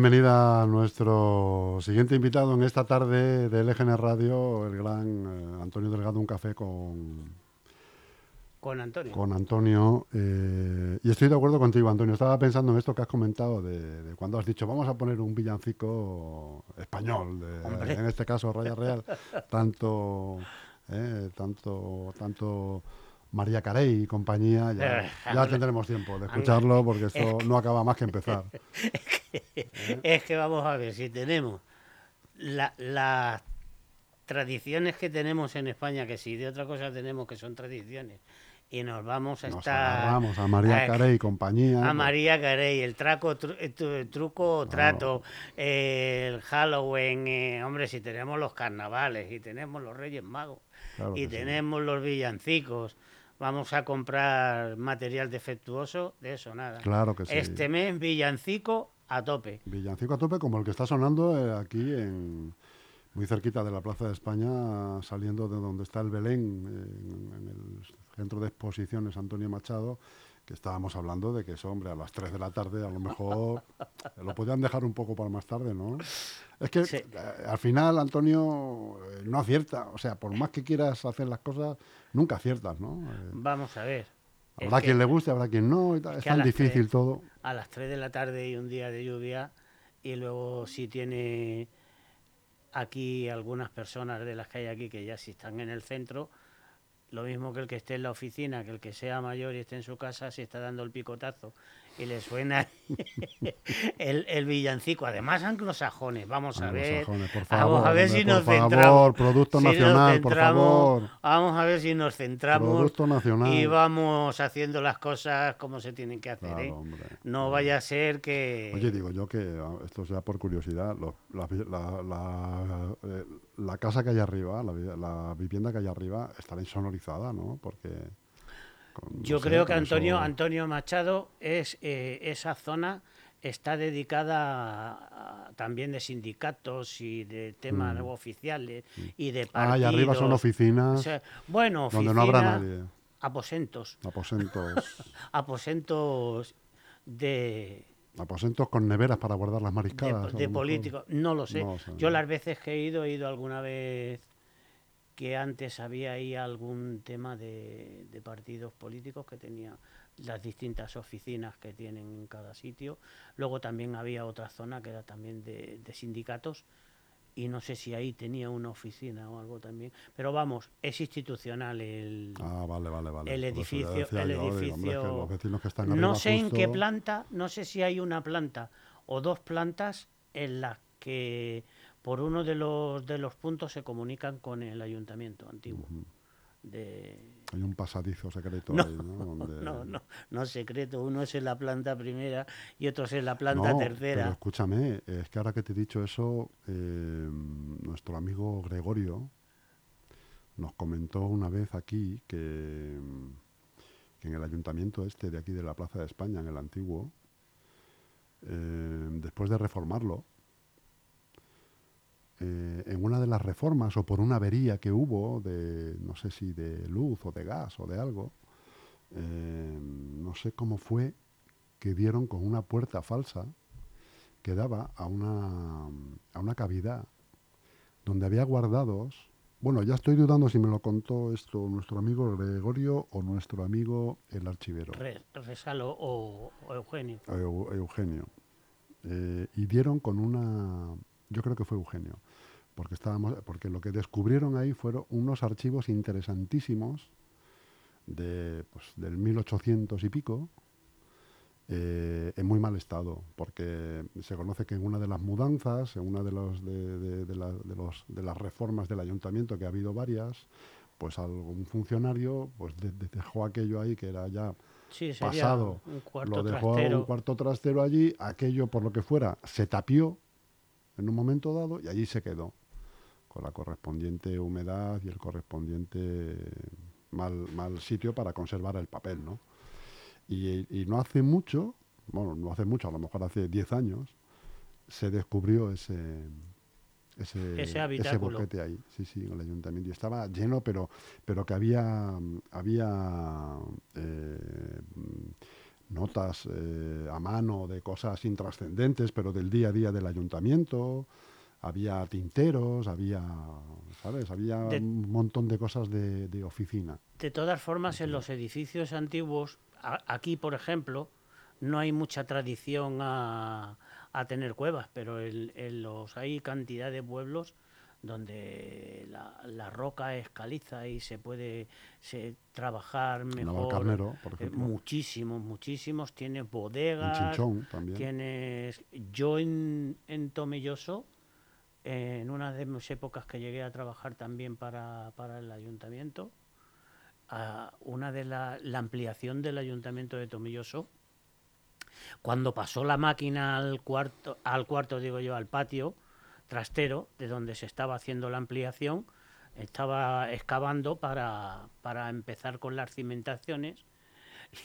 bienvenida a nuestro siguiente invitado en esta tarde de LGN Radio, el gran eh, Antonio Delgado, un café con, Con Antonio. con Antonio. eh, y estoy de acuerdo contigo, Antonio. Estaba pensando en esto que has comentado de, de cuando has dicho vamos a poner un villancico español, de- en este caso Raya Real, tanto, eh, tanto, tanto María Carey y compañía. Ya, Eh, ya tendremos tiempo de escucharlo porque esto no acaba más que empezar. Es que vamos a ver, si tenemos la- las tradiciones que tenemos en España, que si de otra cosa tenemos que son tradiciones, y nos vamos a Nos estar... agarramos a María a- Carey y compañía. A pues, María Carey, el traco, tru- eh, tu- truco o trato, eh, el Halloween, eh, hombre, si tenemos los carnavales y tenemos los Reyes Magos Claro y sí. tenemos los villancicos, vamos a comprar material defectuoso, de eso nada. Claro que sí. Este mes villancico a tope. Villancico a tope, como el que está sonando eh, aquí en muy cerquita de la Plaza de España, saliendo de donde está el Belén, en, en el centro de exposiciones Antonio Machado, que estábamos hablando de que eso, hombre, a las 3 de la tarde a lo mejor lo podían dejar un poco para más tarde, ¿no? Es que Sí. eh, al final, Antonio, eh, no acierta. O sea, por más que quieras hacer las cosas, nunca aciertas, ¿no? Eh, Vamos a ver. Es habrá que quien le guste, habrá quien no. Es a tan difícil todo. A las 3 de la tarde y un día de lluvia, y luego si tiene aquí algunas personas de las que hay aquí que ya si están en el centro, lo mismo que el que esté en la oficina, que el que sea mayor y esté en su casa, si está dando el picotazo y le suena el, el villancico, además anglosajones, vamos a ver, por vamos a favor, ver si nos favor, centramos, producto si nacional, por favor. vamos a ver si nos centramos Producto nacional. y vamos haciendo las cosas como se tienen que hacer, Claro, ¿eh? hombre. No vaya a ser que... Oye, digo yo que ah, esto sea por curiosidad, los- la, vi- la- la, eh, la casa que hay arriba, la vivienda que hay arriba, estará insonorizada, ¿no? Porque... con- no Yo sé, creo que Antonio, eso- Antonio Machado es eh, esa zona está dedicada a- a- también de sindicatos y de temas oficiales y de Mm. Ah, y partidos. arriba son O oficinas sea, bueno, donde no habrá nadie. aposentos, Aposentos, aposentos de, aposentos con neveras para guardar las mariscadas. de políticos, no lo sé. No sé. Yo las veces que he ido, he ido alguna vez que antes había ahí algún tema de, de partidos políticos que tenía las distintas oficinas que tienen en cada sitio. Luego también había otra zona que era también de, de sindicatos y no sé si ahí tenía una oficina o algo también. Pero vamos, es institucional el, Ah, vale, vale, vale. el edificio. El yo, digo, hombre, es que edificio los vecinos que están no sé en qué planta, no sé si hay una planta o dos plantas en las que por uno de los de los puntos se comunican con el ayuntamiento antiguo. De Hay un pasadizo secreto no, ahí, ¿no? Donde- no, no, no secreto, uno es en la planta primera y otro es en la planta No, tercera. Pero escúchame, es que ahora que te he dicho eso, eh, nuestro amigo Gregorio nos comentó una vez aquí que, que en el ayuntamiento este de aquí de la Plaza de España, en el antiguo, eh, después de reformarlo, eh, en una de las reformas o por una avería que hubo de, no sé si de luz o de gas o de algo, eh, no sé cómo fue que dieron con una puerta falsa que daba a una, a una cavidad donde había guardados. Bueno, ya estoy dudando si me lo contó esto nuestro amigo Gregorio o nuestro amigo el archivero, Re- Resalo o, o Eugenio. Eu- Eugenio. Eh, y dieron con una, yo creo que fue Eugenio, porque estábamos, porque lo que descubrieron ahí fueron unos archivos interesantísimos de, pues, del 1800 y pico, eh, en muy mal estado, porque se conoce que en una de las mudanzas, en una de, los, de, de- de la- de los- de las reformas del ayuntamiento, que ha habido varias, pues algún funcionario pues de- de- dejó aquello ahí que era ya Sí, pasado, un cuarto lo dejó trastero. un cuarto trastero allí, aquello por lo que fuera se tapió en un momento dado y allí se quedó, con la correspondiente humedad y el correspondiente mal, mal sitio para conservar el papel, ¿no? Y, y no hace mucho, bueno, no hace mucho, a lo mejor hace 10 años, se descubrió ese, ese, Ese habitáculo. boquete ahí, sí, sí, en el ayuntamiento. Y estaba lleno, pero, pero que había, había eh, notas eh, a mano de cosas intrascendentes, pero del día a día del ayuntamiento. Había tinteros, había, ¿sabes? Había un montón de cosas de, de, oficina. De todas formas, en los edificios antiguos, aquí, por ejemplo, no hay mucha tradición a, a tener cuevas, pero en, los hay cantidad de pueblos donde la, roca es caliza y se puede se, trabajar mejor. Carnero, por eh, ejemplo. muchísimos, muchísimos. Tienes bodegas. también. Tienes. Yo en, en Tomelloso, en una de mis épocas que llegué a trabajar también para, para el ayuntamiento, una de la, ampliación del ayuntamiento de Tomelloso cuando pasó la máquina al cuarto, al cuarto digo yo, al patio trastero, de donde se estaba haciendo la ampliación, estaba excavando para, para empezar con las cimentaciones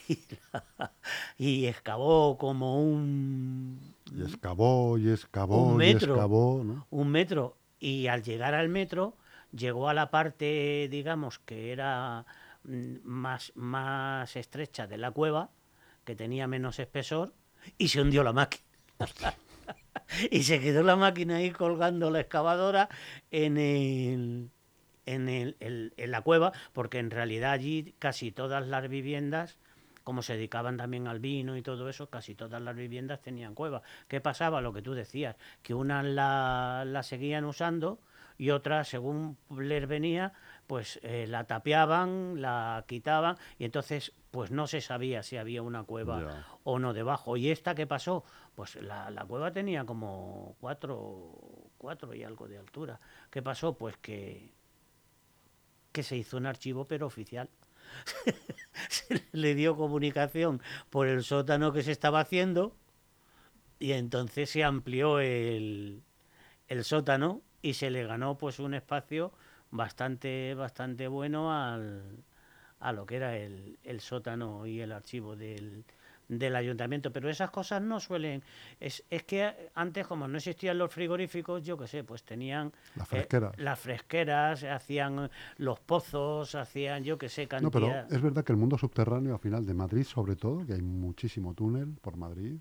y, excavó como un... Y excavó y excavó un metro, y excavó, Un metro. Y al llegar al metro, llegó a la parte, digamos, que era mm, más, más estrecha de la cueva, que tenía menos espesor y se hundió la máquina. y se quedó la máquina ahí colgando la excavadora en el, en, el, en la cueva, porque en realidad allí casi todas las viviendas como se dedicaban también al vino y todo eso, casi todas las viviendas tenían cueva. ¿Qué pasaba? Lo que tú decías, que unas la, la seguían usando y otras, según les venía, pues eh, la tapiaban, la quitaban y entonces pues no se sabía si había una cueva o no debajo. ¿Y esta qué pasó? Pues la, la, cueva tenía como cuatro, cuatro y algo de altura. ¿Qué pasó? Pues que, que se hizo un archivo pero oficial. se le dio comunicación por el sótano que se estaba haciendo y entonces se amplió el, el sótano y se le ganó pues un espacio bastante, bastante bueno al, a lo que era el, el sótano y el archivo del, del ayuntamiento, pero esas cosas no suelen... Es, es que antes, como no existían los frigoríficos, yo qué sé, pues tenían... Las eh, fresqueras. las fresqueras, hacían los pozos, hacían, yo qué sé, cantidad... No, pero es verdad que el mundo subterráneo, al final, de Madrid sobre todo, que hay muchísimo túnel por Madrid,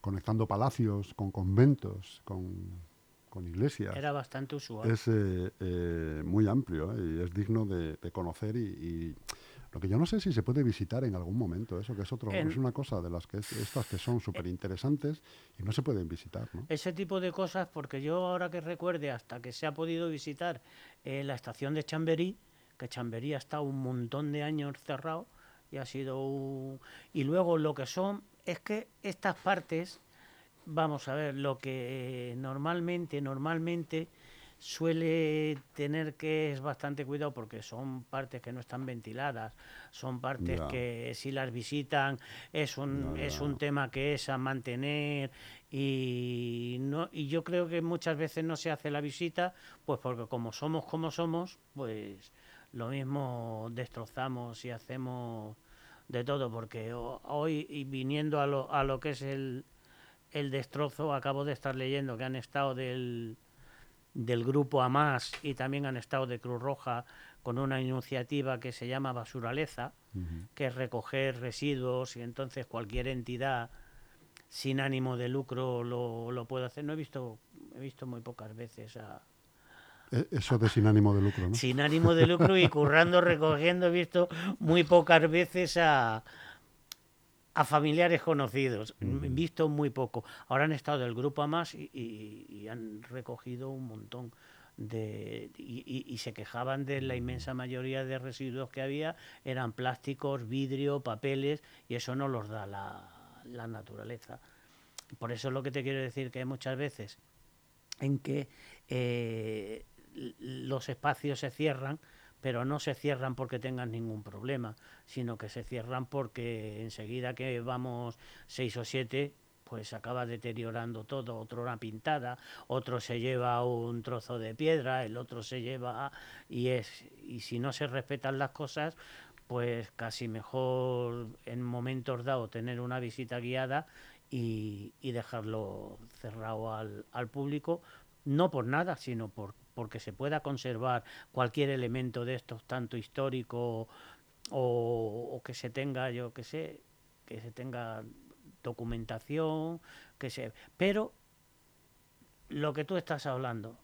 conectando palacios con conventos, con con iglesias. Era bastante usual. Es eh, eh, muy amplio y es digno de, conocer y, lo que yo no sé si se puede visitar en algún momento, eso que es otro, es una cosa de las que estas que son súper interesantes y no se pueden visitar. ¿no? Ese tipo de cosas, porque yo ahora que recuerde, hasta que se ha podido visitar la estación de Chamberí, que Chamberí ha estado un montón de años cerrado y ha sido... Y luego lo que son es que estas partes Vamos a ver, lo que normalmente, normalmente suele tener que es bastante cuidado porque son partes que no están ventiladas, son partes que si las visitan es un es un tema que es a mantener y no y yo creo que muchas veces no se hace la visita pues porque como somos como somos, pues lo mismo destrozamos y hacemos de todo porque hoy y viniendo a lo, a lo que es el el destrozo. Acabo de estar leyendo que han estado del, del grupo AMAS y también han estado de Cruz Roja con una iniciativa que se llama Basuraleza, que es recoger residuos y entonces cualquier entidad sin ánimo de lucro lo, lo puede hacer. No he visto, he visto muy pocas veces a, e, eso de sin ánimo de lucro, ¿no? Sin ánimo de lucro y currando, recogiendo, he visto muy pocas veces a, a familiares conocidos, visto muy poco. Ahora han estado del grupo a más y, han recogido un montón de y, se quejaban de la inmensa mayoría de residuos que había, eran plásticos, vidrio, papeles y eso no los da la, naturaleza. Por eso es lo que te quiero decir que hay muchas veces en que eh, los espacios se cierran pero no se cierran porque tengan ningún problema, sino que se cierran porque enseguida que vamos seis o siete, pues acaba deteriorando todo, otro una pintada, otro se lleva un trozo de piedra, el otro se lleva y es y si no se respetan las cosas, pues casi mejor en momentos dados tener una visita guiada y, y dejarlo cerrado al, al público, no por nada, sino por porque se pueda conservar cualquier elemento de estos, tanto histórico o, que se tenga, yo que sé, que se tenga documentación, que se, pero lo que tú estás hablando,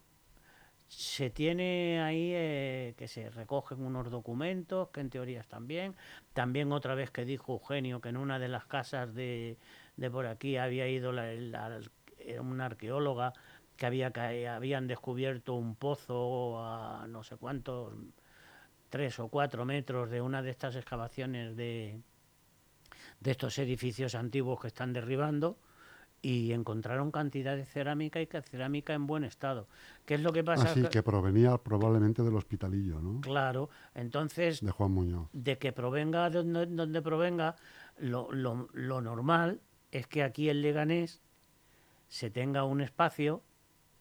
se tiene ahí eh, que se recogen unos documentos que en teoría están bien. También otra vez que dijo Eugenio que en una de las casas de, de por aquí había ido una arqueóloga que había que habían descubierto un pozo a no sé cuántos tres o cuatro metros de una de estas excavaciones de, de estos edificios antiguos que están derribando y encontraron cantidad de cerámica y cerámica en buen estado. ¿Qué es lo que pasa? Así que provenía probablemente del hospitalillo, ¿no? Claro, entonces... De Juan Muñoz. De que provenga de donde, provenga, lo, lo, lo normal es que aquí en Leganés se tenga un espacio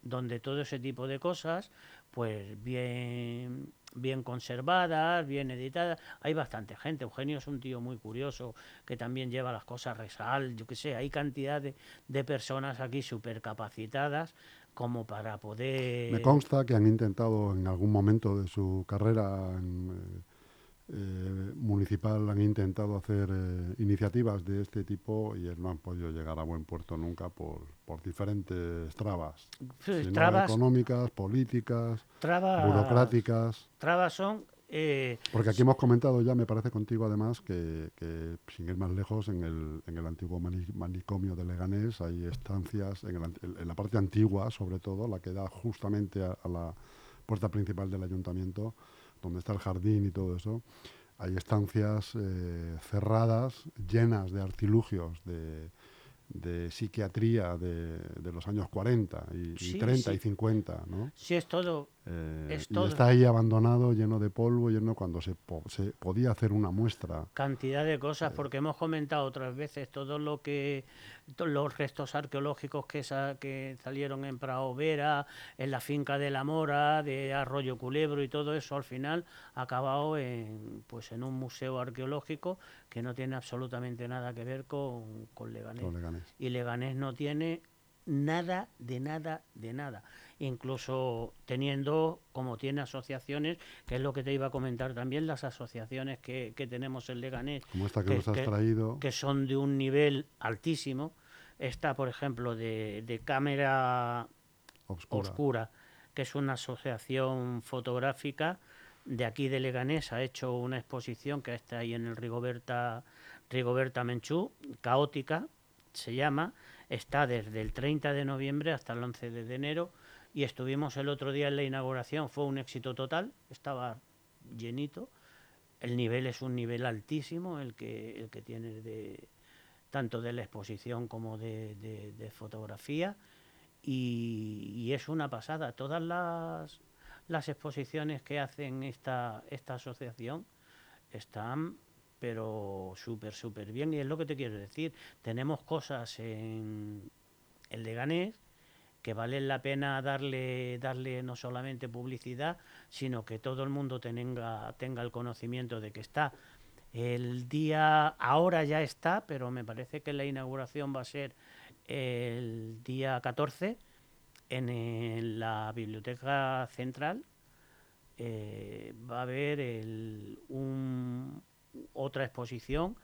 donde todo ese tipo de cosas, pues bien bien conservadas, bien editadas. Hay bastante gente. Eugenio es un tío muy curioso que también lleva las cosas resal, yo qué sé, hay cantidad de, personas aquí súper capacitadas como para poder... Me consta que han intentado en algún momento de su carrera en, eh, eh, municipal han intentado hacer eh, iniciativas de este tipo y no han podido llegar a buen puerto nunca por, por diferentes trabas, económicas, políticas, burocráticas. Trabas son... Eh, Porque aquí hemos comentado ya, me parece contigo además, que, sin ir más lejos, en el, en el antiguo manicomio de Leganés hay estancias, en, en, la parte antigua sobre todo, la que da justamente a la puerta principal del ayuntamiento, donde está el jardín y todo eso, hay estancias eh, cerradas, llenas de artilugios de, de psiquiatría de, de, los años 40 y, 30 y 50, ¿no? Sí, es todo. Eh, y está ahí abandonado, lleno de polvo, lleno cuando se, se podía hacer una muestra. Cantidad de cosas, eh. porque hemos comentado otras veces todo lo que los restos arqueológicos que, que salieron en Prado Vera, en la finca de la Mora, de Arroyo Culebro y todo eso, al final ha acabado en, pues en un museo arqueológico que no tiene absolutamente nada que ver con, con Leganés. Y Leganés no tiene nada, de nada, de nada. Incluso teniendo, como tiene asociaciones, que es lo que te iba a comentar también, las asociaciones que, tenemos en Leganés. Como esta que, nos has traído. Que son de un nivel altísimo. Está, por ejemplo, de, de Cámara Oscura, que es una asociación fotográfica de aquí de Leganés. Ha hecho una exposición que está ahí en el Rigoberta, Rigoberta Menchú, caótica, se llama, está desde el 30 de noviembre hasta el 11 de enero y estuvimos el otro día en la inauguración, fue un éxito total, estaba llenito, el nivel es un nivel altísimo el que, el que tiene de, tanto de la exposición como de, fotografía y, es una pasada, todas las, las exposiciones que hacen esta, esta asociación están pero súper, súper bien. Y es lo que te quiero decir. Tenemos cosas en el Leganés que vale la pena darle, darle no solamente publicidad, sino que todo el mundo tenga, tenga el conocimiento de que está. El día, ahora ya está, pero me parece que la inauguración va a ser el día 14 en, la Biblioteca Central. Eh, va a haber otra exposición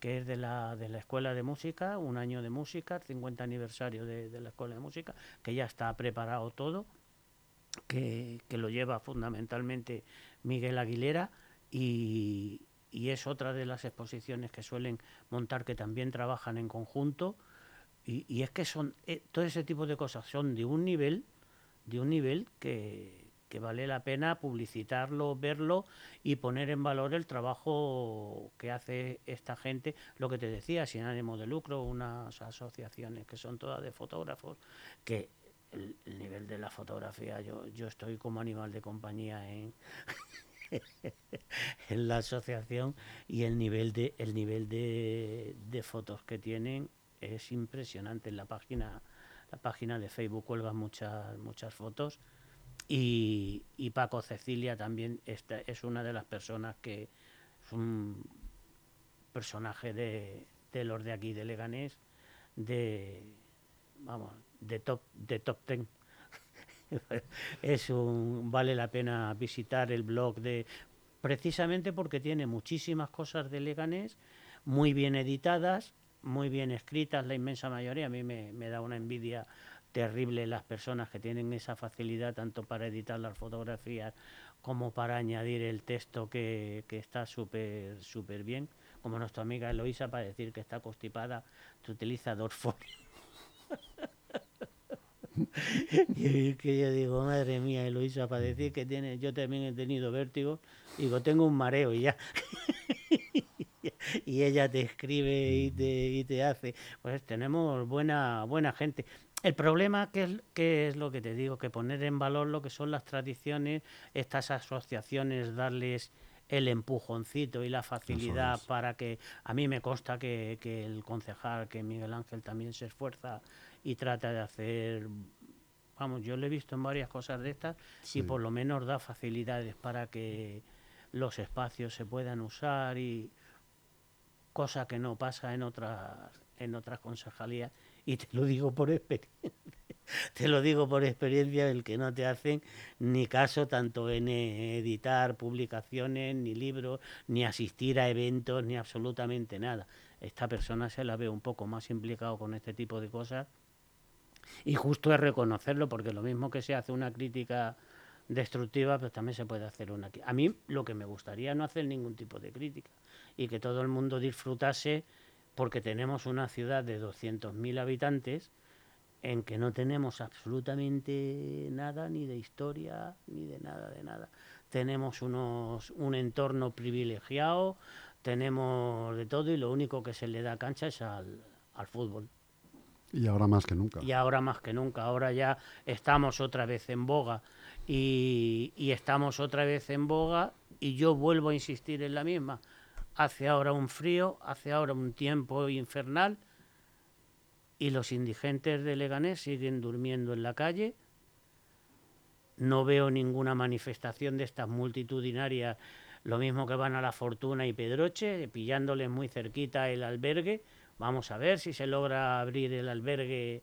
que es de la, de la Escuela de Música, un año de música, 50 aniversario de, la Escuela de Música, que ya está preparado todo, que, lo lleva fundamentalmente Miguel Aguilera y, es otra de las exposiciones que suelen montar que también trabajan en conjunto. Y, es que son eh, todo ese tipo de cosas son de un nivel de un nivel que, vale la pena publicitarlo, verlo y poner en valor el trabajo que hace esta gente, lo que te decía, sin ánimo de lucro, unas asociaciones que son todas de fotógrafos, que el, nivel de la fotografía, yo, yo estoy como animal de compañía en, en la asociación y el nivel de el nivel de fotos que tienen es impresionante. En la página la página de Facebook cuelgan muchas muchas fotos y, Paco Cecilia también es una de las personas que es un personaje de, los de aquí de Leganés, de vamos, de top, de top ten. es un vale la pena visitar el blog de precisamente porque tiene muchísimas cosas de Leganés, muy bien editadas, muy bien escritas, la inmensa mayoría. A mí me, me da una envidia terrible las personas que tienen esa facilidad tanto para editar las fotografías como para añadir el texto que, que está súper súper bien, como nuestra amiga Eloisa para decir que está constipada, te utiliza folios. y que yo digo, madre mía, Eloisa, para decir que tiene, yo también he tenido vértigo, digo, tengo un mareo y ya. y ella te escribe y te, y te hace. Pues tenemos buena, buena gente. El problema, que es, que es lo que te digo, que poner en valor lo que son las tradiciones, estas asociaciones, darles el empujoncito y la facilidad es. para que a mí me consta que, que el concejal, que Miguel Ángel también se esfuerza y trata de hacer, vamos, yo lo he visto en varias cosas de estas Sí. y por lo menos da facilidades para que los espacios se puedan usar y cosa que no pasa en otras en otras concejalías y te lo digo por experiencia te lo digo por experiencia el que no te hacen ni caso tanto en eh, editar publicaciones ni libros ni asistir a eventos ni absolutamente nada esta persona se la ve un poco más implicado con este tipo de cosas y justo es reconocerlo porque lo mismo que se hace una crítica destructiva, pues también se puede hacer una. A mí lo que me gustaría no hacer ningún tipo de crítica y que todo el mundo disfrutase porque tenemos una ciudad de 200.000 habitantes en que no tenemos absolutamente nada ni de historia ni de nada de nada. Tenemos unos un entorno privilegiado, tenemos de todo y lo único que se le da cancha es al, al fútbol. Y ahora más que nunca. Y ahora más que nunca, ahora ya estamos otra vez en boga y, y estamos otra vez en boga y yo vuelvo a insistir en la misma. Hace ahora un frío, hace ahora un tiempo infernal y los indigentes de Leganés siguen durmiendo en la calle. No veo ninguna manifestación de estas multitudinarias, lo mismo que van a la Fortuna y Pedroche, pillándoles muy cerquita el albergue. Vamos a ver si se logra abrir el albergue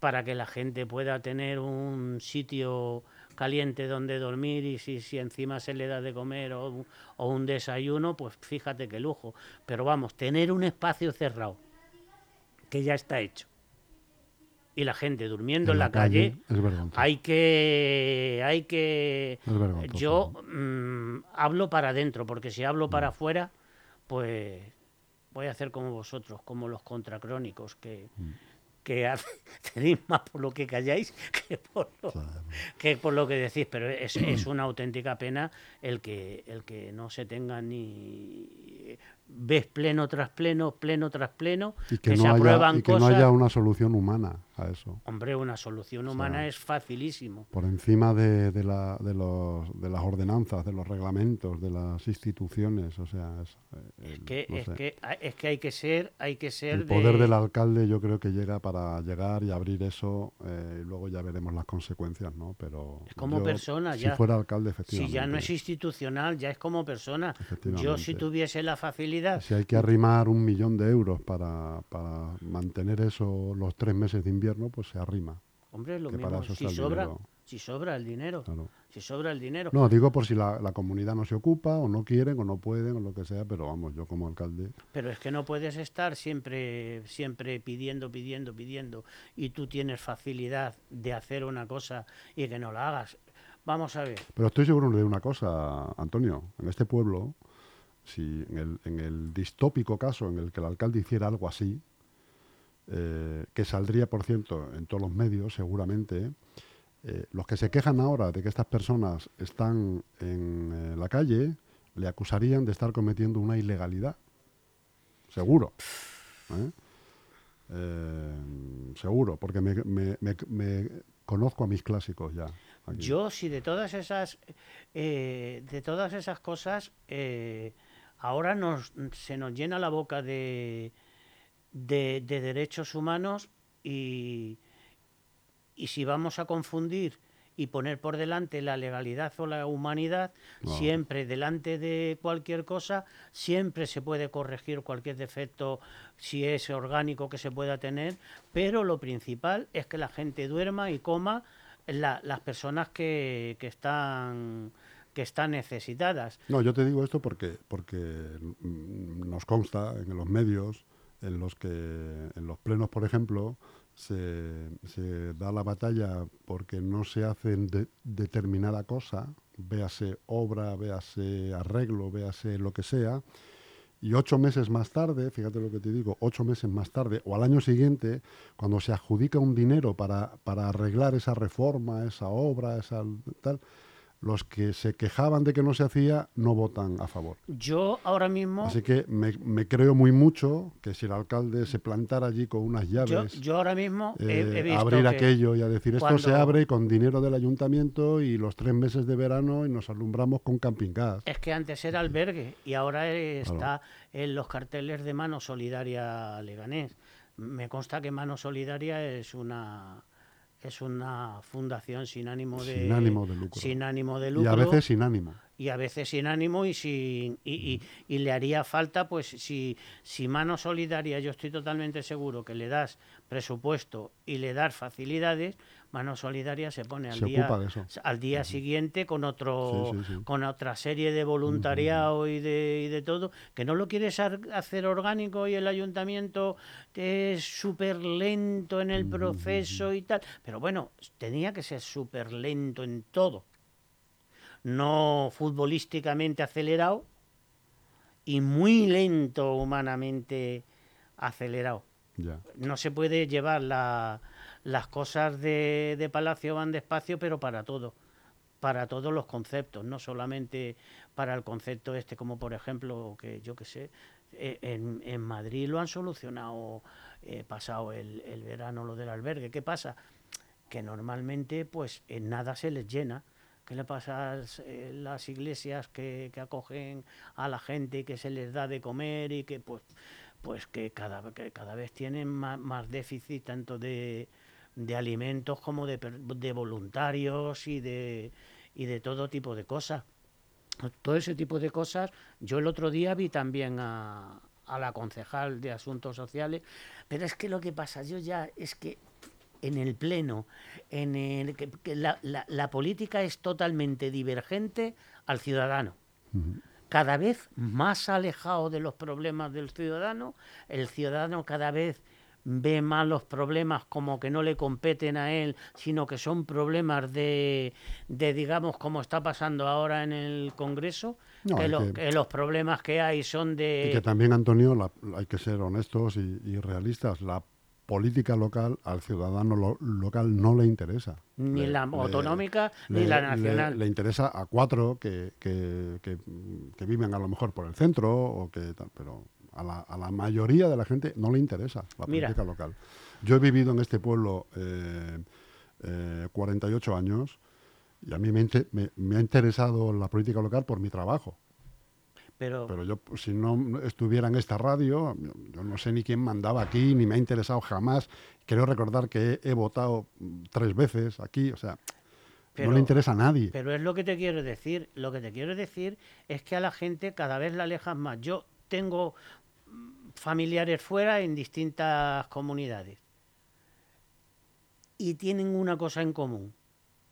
para que la gente pueda tener un sitio caliente donde dormir y si, si encima se le da de comer o, un- o un desayuno, pues fíjate qué lujo. Pero vamos, tener un espacio cerrado, que ya está hecho, y la gente durmiendo en, la, calle, hay que hay que yo mm, hablo para adentro porque si hablo para afuera pues voy a hacer como vosotros como los contracrónicos que que tenéis más por lo que calláis que por lo, que por lo que decís pero es, es una auténtica pena el que el que no se tenga ni ves pleno tras pleno pleno tras pleno y que, que se no, haya, aprueban y que no haya una solución humana a eso. hombre una solución humana sea, es facilísimo Por encima de, de, la- de los, de las ordenanzas, de los reglamentos, de las instituciones. O sea, es, eh, que no es que es que hay que ser hay que ser El poder de- del alcalde yo creo que llega para llegar y abrir eso eh, y luego ya veremos las consecuencias, ¿no? Pero Es como yo, persona, si ya. fuera alcalde, si efectivamente. ya no es institucional ya es como persona yo si tuviese la facilidad Si hay que arrimar un millón de euros para, para mantener eso los tres meses de invierno, pues se arrima. hombre lo que para mismo eso si sobra dinero. si sobra el dinero Claro. si sobra el dinero No, digo por si la, la comunidad no se ocupa o no quieren o no pueden o lo que sea, pero vamos, yo como alcalde, pero es que no puedes estar siempre siempre pidiendo pidiendo pidiendo y tú tienes facilidad de hacer una cosa y que no la hagas vamos a ver Pero estoy seguro de una cosa, Antonio. En este pueblo, si en el, en el distópico caso en el que el alcalde hiciera algo así, eh, que saldría, por cierto, en todos los medios, seguramente, eh, los que se quejan ahora de que estas personas están en eh, la calle, le acusarían de estar cometiendo una ilegalidad. Seguro. seguro, porque me, conozco a mis clásicos ya. Yo, si de todas esas, de todas esas cosas, ahora nos, se nos llena la boca de, de, de derechos humanos y, y si vamos a confundir y poner por delante la legalidad o la humanidad, siempre delante de cualquier cosa, siempre se puede corregir cualquier defecto si es orgánico que se pueda tener, pero lo principal es que la gente duerma y coma la- las personas que, que están que están necesitadas. No, yo te digo esto porque, porque mm, nos consta en los medios, en los que, en los plenos, por ejemplo, se, se da la batalla porque no se hace de, determinada cosa, véase obra, véase arreglo, véase lo que sea, y ocho meses más tarde, fíjate lo que te digo, ocho meses más tarde o al año siguiente, cuando se adjudica un dinero para, para arreglar esa reforma, esa obra, esa tal, los que se quejaban de que no se hacía no votan a favor. Yo ahora mismo... Así que me, creo muy mucho que si el alcalde se plantara allí con unas llaves... Yo, ahora mismo eh, Abrir aquello y a decir, esto se abre con dinero del ayuntamiento y los tres meses de verano y nos alumbramos con camping gas. Es que antes era albergue y ahora está en los carteles de Mano Solidaria Leganés. Me consta que Mano Solidaria es una es una fundación sin ánimo de, sin ánimo de lucro. Sin ánimo de lucro. Y a veces sin ánimo. Y a veces sin ánimo y sin y, y, le haría falta, pues, si, si mano solidaria, yo estoy totalmente seguro que le das presupuesto y le das facilidades, Mano Solidaria se pone al día al día siguiente con otro con otra serie de voluntariado y, de, y de todo que no lo quieres hacer orgánico y el ayuntamiento es súper lento en el proceso y tal. Pero bueno tenía que ser súper lento en todo. No futbolísticamente acelerado y muy lento humanamente acelerado. No se puede llevar la las cosas de, de Palacio van despacio, pero para todo para todos los conceptos, no solamente para el concepto este, como por ejemplo, que yo que sé, eh, en, en, Madrid lo han solucionado eh, pasado el, el, verano lo del albergue. ¿Qué pasa? Que normalmente pues en nada se les llena. ¿Qué le pasa a eh, las iglesias que, que, acogen a la gente y que se les da de comer y que pues, pues que, cada, que cada vez tienen más, más déficit tanto de, de alimentos como de, de voluntarios y de, y de todo tipo de cosas. Todo ese tipo de cosas. Yo el otro día vi también a, a la concejal de Asuntos Sociales, pero es que lo que pasa, yo ya es que en el pleno, en el que, la, la, política es totalmente divergente al ciudadano. Cada vez más alejado de los problemas del ciudadano, el ciudadano cada vez ve más los problemas como que no le competen a él, sino que son problemas de, de digamos, como está pasando ahora en el Congreso, que, los problemas que hay son de... Y que también, Antonio, hay que ser honestos y, realistas, la política local al ciudadano local no le interesa. Ni la autonómica ni la nacional. Le, interesa a cuatro que, que, que, que, viven a lo mejor por el centro o que pero a la, a la mayoría de la gente no le interesa la política local. Yo he vivido en este pueblo eh, 48 eh, años y a mí me, me, ha interesado la política local por mi trabajo. Pero, Pero yo, si no estuviera en esta radio, yo no sé ni quién mandaba aquí, ni me ha interesado jamás. Quiero recordar que he, votado tres veces aquí, o sea, no le interesa a nadie. Pero es lo que te quiero decir. Lo que te quiero decir es que a la gente cada vez la alejas más. Yo tengo familiares fuera en distintas comunidades. Y tienen una cosa en común,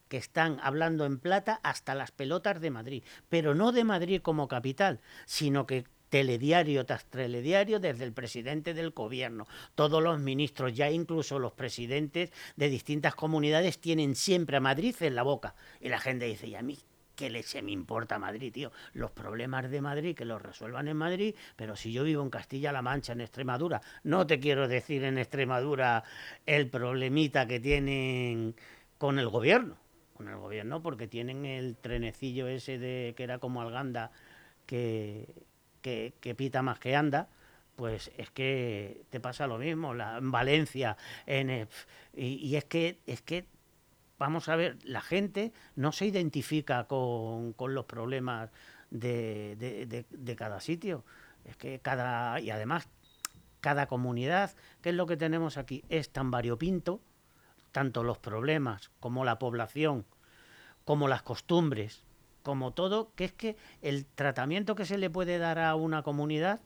que están hablando en plata hasta las pelotas de Madrid, pero no de Madrid como capital, sino que telediario tras telediario desde el presidente del gobierno. Todos los ministros, ya incluso los presidentes de distintas comunidades, tienen siempre a Madrid en la boca. Y la gente dice, ¿y a mí ¿qué leche me importa Madrid, tío? Los problemas de Madrid que los resuelvan en Madrid, pero si yo vivo en Castilla-La Mancha, en Extremadura, no te quiero decir en Extremadura el problemita que tienen con el gobierno, con el gobierno, porque tienen el trenecillo ese de que era como Alganda, que, que, pita más que anda, pues es que te pasa lo mismo, en Valencia, en, y, y, es que es que vamos a ver, la gente no se identifica con, los problemas de, cada sitio. Es que cada, y además, cada comunidad, que es lo que tenemos aquí, es tan variopinto, tanto los problemas como la población, como las costumbres, como todo, que es que el tratamiento que se le puede dar a una comunidad,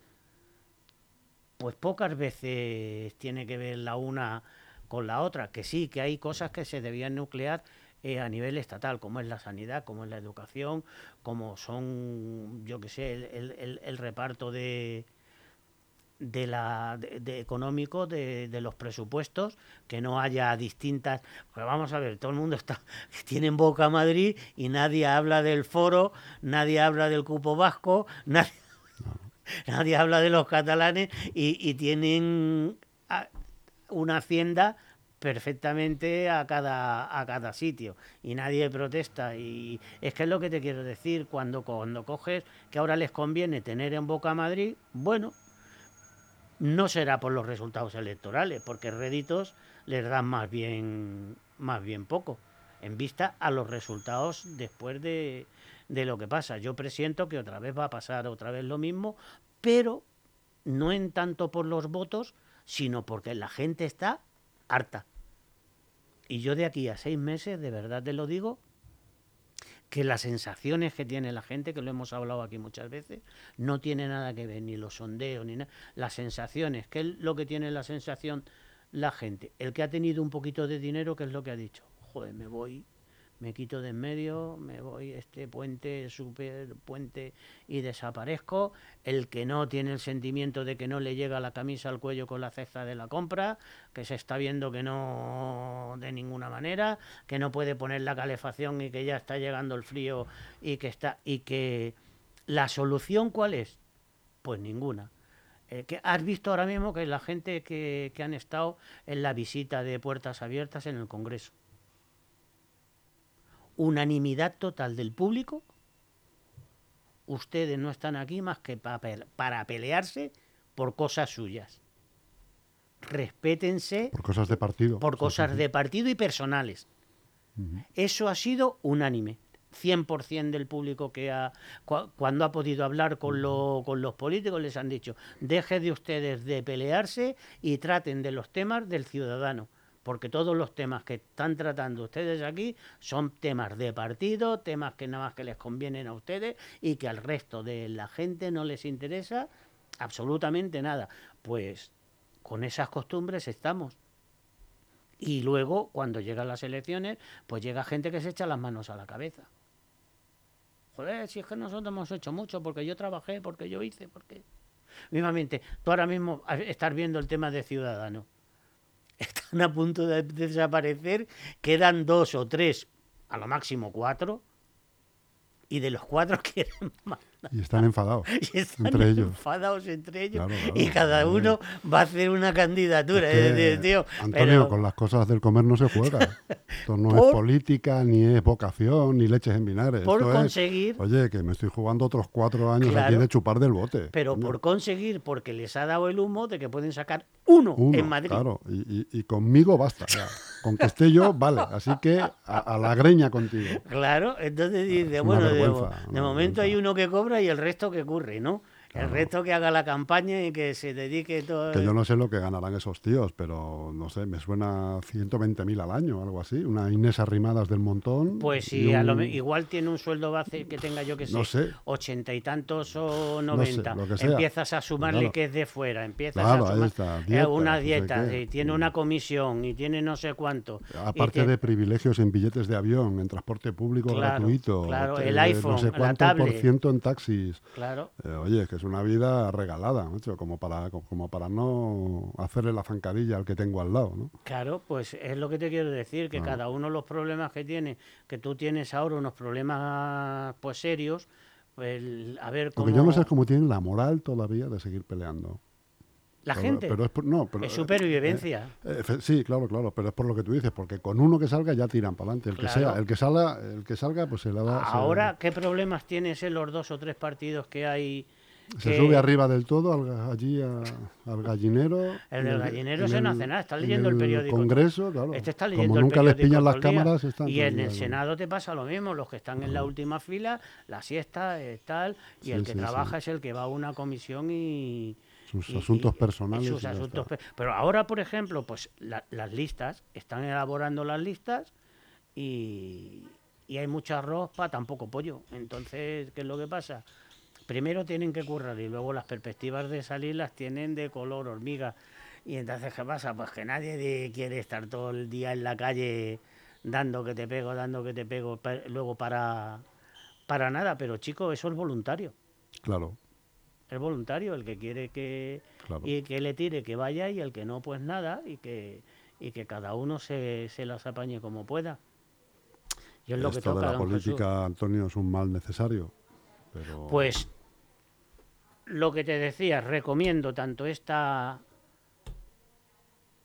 pues pocas veces tiene que ver la una con la otra, que sí, que hay cosas que se debían nuclear eh, a nivel estatal, como es la sanidad, como es la educación, como son, yo que sé, el, reparto de, de la de, económico de, de, los presupuestos que no haya distintas pues vamos a ver todo el mundo está tiene en boca Madrid y nadie habla del foro nadie habla del cupo vasco nadie nadie habla de los catalanes y, tienen una hacienda perfectamente a cada, a cada sitio. Y nadie protesta. Y es que es lo que te quiero decir. Cuando, cuando coges que ahora les conviene tener en boca a Madrid bueno no será por los resultados electorales porque réditos les dan más bien más bien poco en vista a los resultados después de, de lo que pasa. Yo presiento que otra vez va a pasar otra vez lo mismo, pero no en tanto por los votos, sino porque la gente está harta. Y yo de aquí a seis meses, de verdad te lo digo, que las sensaciones que tiene la gente, que lo hemos hablado aquí muchas veces, no tiene nada que ver, ni los sondeos, ni nada. Las sensaciones, ¿qué es lo que tiene la sensación la gente? El que ha tenido un poquito de dinero, ¿qué es lo que ha dicho? Joder, me voy me quito de en medio, me voy este puente, super puente y desaparezco. El que no tiene el sentimiento de que no le llega la camisa al cuello con la cesta de la compra, que se está viendo que no de ninguna manera, que no puede poner la calefacción y que ya está llegando el frío y que está y que la solución cuál es? Pues ninguna. Eh, que has visto ahora mismo que la gente que, que han estado en la visita de puertas abiertas en el Congreso unanimidad total del público, ustedes no están aquí más que para pelearse por cosas suyas. Respétense. Por cosas de partido. Por cosas de partido y personales. Eso ha sido unánime. 100% del público que ha, cuando ha podido hablar con, con los políticos les han dicho, deje de ustedes de pelearse y traten de los temas del ciudadano porque todos los temas que están tratando ustedes aquí son temas de partido, temas que nada más que les convienen a ustedes y que al resto de la gente no les interesa absolutamente nada. Pues con esas costumbres estamos. Y luego, cuando llegan las elecciones, pues llega gente que se echa las manos a la cabeza. Joder, si es que nosotros hemos hecho mucho, porque yo trabajé, porque yo hice, porque... Mismamente, tú ahora mismo estás viendo el tema de ciudadano están a punto de desaparecer, quedan dos o tres, a lo máximo cuatro, y de los cuatro quieren más. Y están enfadados y están entre ellos. enfadados entre ellos. y cada uno va a hacer una candidatura. Antonio, con las cosas del comer no se juega. Esto no es política, ni es vocación, ni leches en vinagre. Por conseguir. oye, que me estoy jugando otros cuatro años aquí de chupar del bote. Pero por conseguir, porque les ha dado el humo de que pueden sacar uno, en Madrid. Claro, y, conmigo basta. Con que esté yo, vale. Así que a, la greña contigo. Claro, entonces dice, bueno, de momento hay uno que cobra y el resto que ocurre, ¿no? El resto que haga la campaña y que se dedique todo. Que yo no sé lo que ganarán esos tíos, pero no sé, me suena 120.000 al año, algo así. Una Inés Arrimadas del montón. Pues sí, igual tiene un sueldo base que tenga yo que sé, no sé. ochenta y tantos o noventa. Empiezas a sumarle que es de fuera, empiezas a sumar eh, una dieta, y tiene una comisión y tiene no sé cuánto. Aparte de privilegios en billetes de avión, en transporte público gratuito. Claro, el iPhone, no sé cuánto por ciento en taxis. Claro. Eh, oye, que es una vida regalada, como para, como para no hacerle la zancadilla al que tengo al lado. ¿no? Claro, pues es lo que te quiero decir, que ah. cada uno de los problemas que tiene, que tú tienes ahora unos problemas pues serios, pues a ver cómo... Porque yo no sé cómo tienen la moral todavía de seguir peleando. La gente. Pero es, no, pero, es supervivencia. Eh, eh, sí, claro, claro, pero es por lo que tú dices, porque con uno que salga ya tiran para adelante. El que sea, el que salga, el que salga, pues se la da. Ahora, ¿qué problemas tienes en los dos o tres partidos que hay se sube arriba del todo allí al gallinero. El del gallinero se no hace nada, está leyendo el, periódico. Congreso, claro. Este está leyendo Como nunca les pillan las cámaras, están Y en el Senado te pasa lo mismo, los que están en la última fila, la siesta, es tal, y el que trabaja es el que va a una comisión y. Sus asuntos personales. Sus asuntos Pero ahora, por ejemplo, pues las listas, están elaborando las listas y, y hay mucha arroz para tampoco pollo. Entonces, ¿qué es lo que pasa? Primero tienen que currar y luego las perspectivas de salir las tienen de color hormiga. Y entonces, ¿qué pasa? Pues que nadie quiere estar todo el día en la calle dando que te pego, dando que te pego, luego para, para nada, pero chico, eso es voluntario. Claro. Es voluntario, el que quiere que, y que le tire, que vaya, y el que no, pues nada, y que, y que cada uno se, se las apañe como pueda. Y es lo que toca, de la política, Antonio, es un mal necesario. Pues lo que te decía, recomiendo tanto esta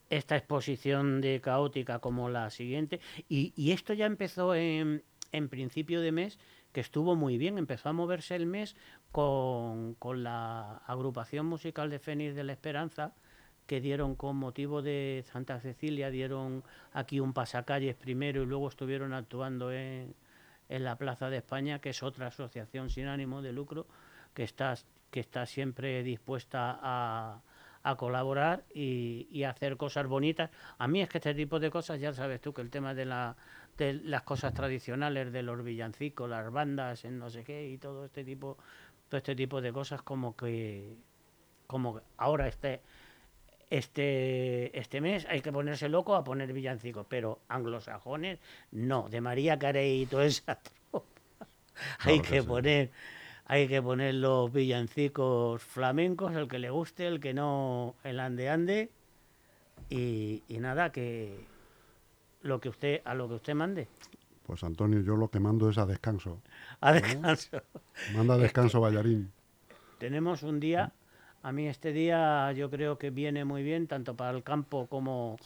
esta exposición de caótica como la siguiente. Y, esto ya empezó en, en, principio de mes, que estuvo muy bien. Empezó a moverse el mes con, con la agrupación musical de Fénix de la Esperanza, que dieron con motivo de Santa Cecilia, dieron aquí un pasacalles primero y luego estuvieron actuando en, en la Plaza de España, que es otra asociación sin ánimo de lucro que está, que está siempre dispuesta a, a colaborar y, hacer cosas bonitas. A mí es que este tipo de cosas, ya sabes tú, que el tema de, la, de las cosas tradicionales, de los villancicos, las bandas, en no sé qué, y todo este tipo, todo este tipo de cosas como que, como ahora este, este, este mes hay que ponerse loco a poner villancicos, pero anglosajones no, de María Carey y toda esa tropa. hay que poner hay que poner los villancicos flamencos, el que le guste, el que no, el ande ande. Y, nada, que lo que usted, a lo que usted mande. Pues Antonio, yo lo que mando es a descanso. A descanso. Manda a descanso, Ballarín. Tenemos un día, a mí este día yo creo que viene muy bien, tanto para el campo como,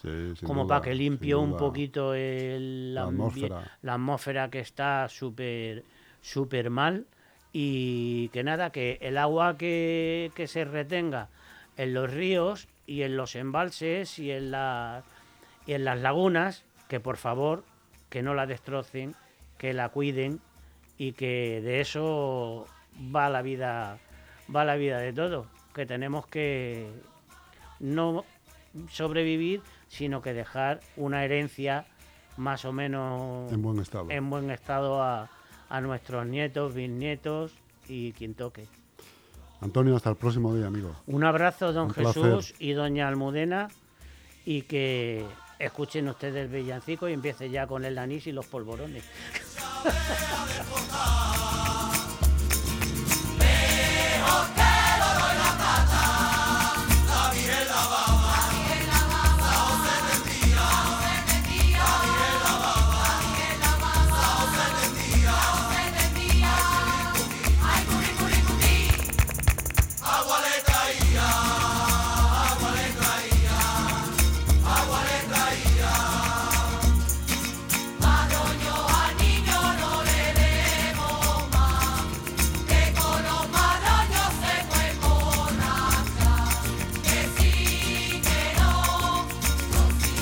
como para que limpie un poquito el, la, atmósfera. la atmósfera que está súper súper mal y que nada, que el agua que, se retenga en los ríos y en los embalses y en, la, y en las lagunas, que por favor que no la destrocen, que la cuiden y que de eso va la vida, va la vida de todo, que tenemos que no sobrevivir, sino que dejar una herencia más o menos en buen estado, en buen estado a, a nuestros nietos, bisnietos y quien toque. Antonio, hasta el próximo día, amigo. Un abrazo, don Jesús y doña Almudena, y que escuchen ustedes el villancico y empiece ya con el anís y los polvorones.